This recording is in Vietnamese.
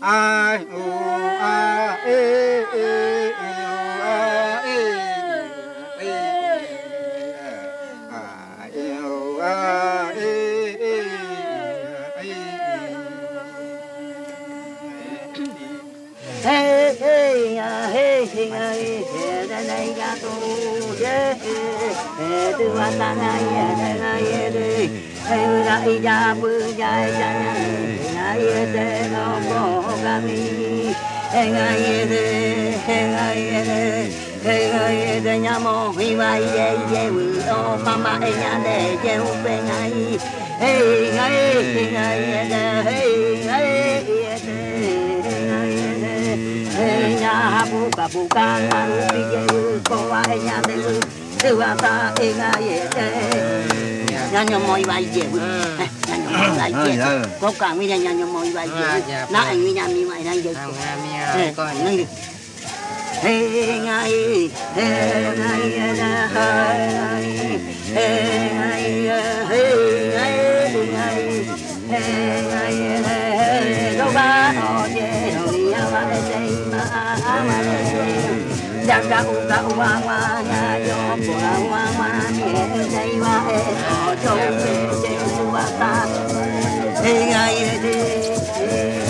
ai ô ai 嘿嘿呀嘿嘿呀嘿的那呀都耶，嘿的哇那那耶的那耶的，嘿啦咿呀不呀呀呀，那耶的老莫嘎咪，嘿啊耶的嘿啊耶的。Hey, hey, the nyamo, we were, yeah, yeah, we, oh, mama, eh, yeah, yeah, yeah, hey, hey, hey, hey, hey, hey, bu ca ma ru bi ye ru ko wa he nya de ru de wa ta e nga ye de nya nya mo i ba ye ru nya nya mo na ai mi nya mi mai na ye 家家户户娃娃呀，要不娃娃面在娃哎，多，哎呀。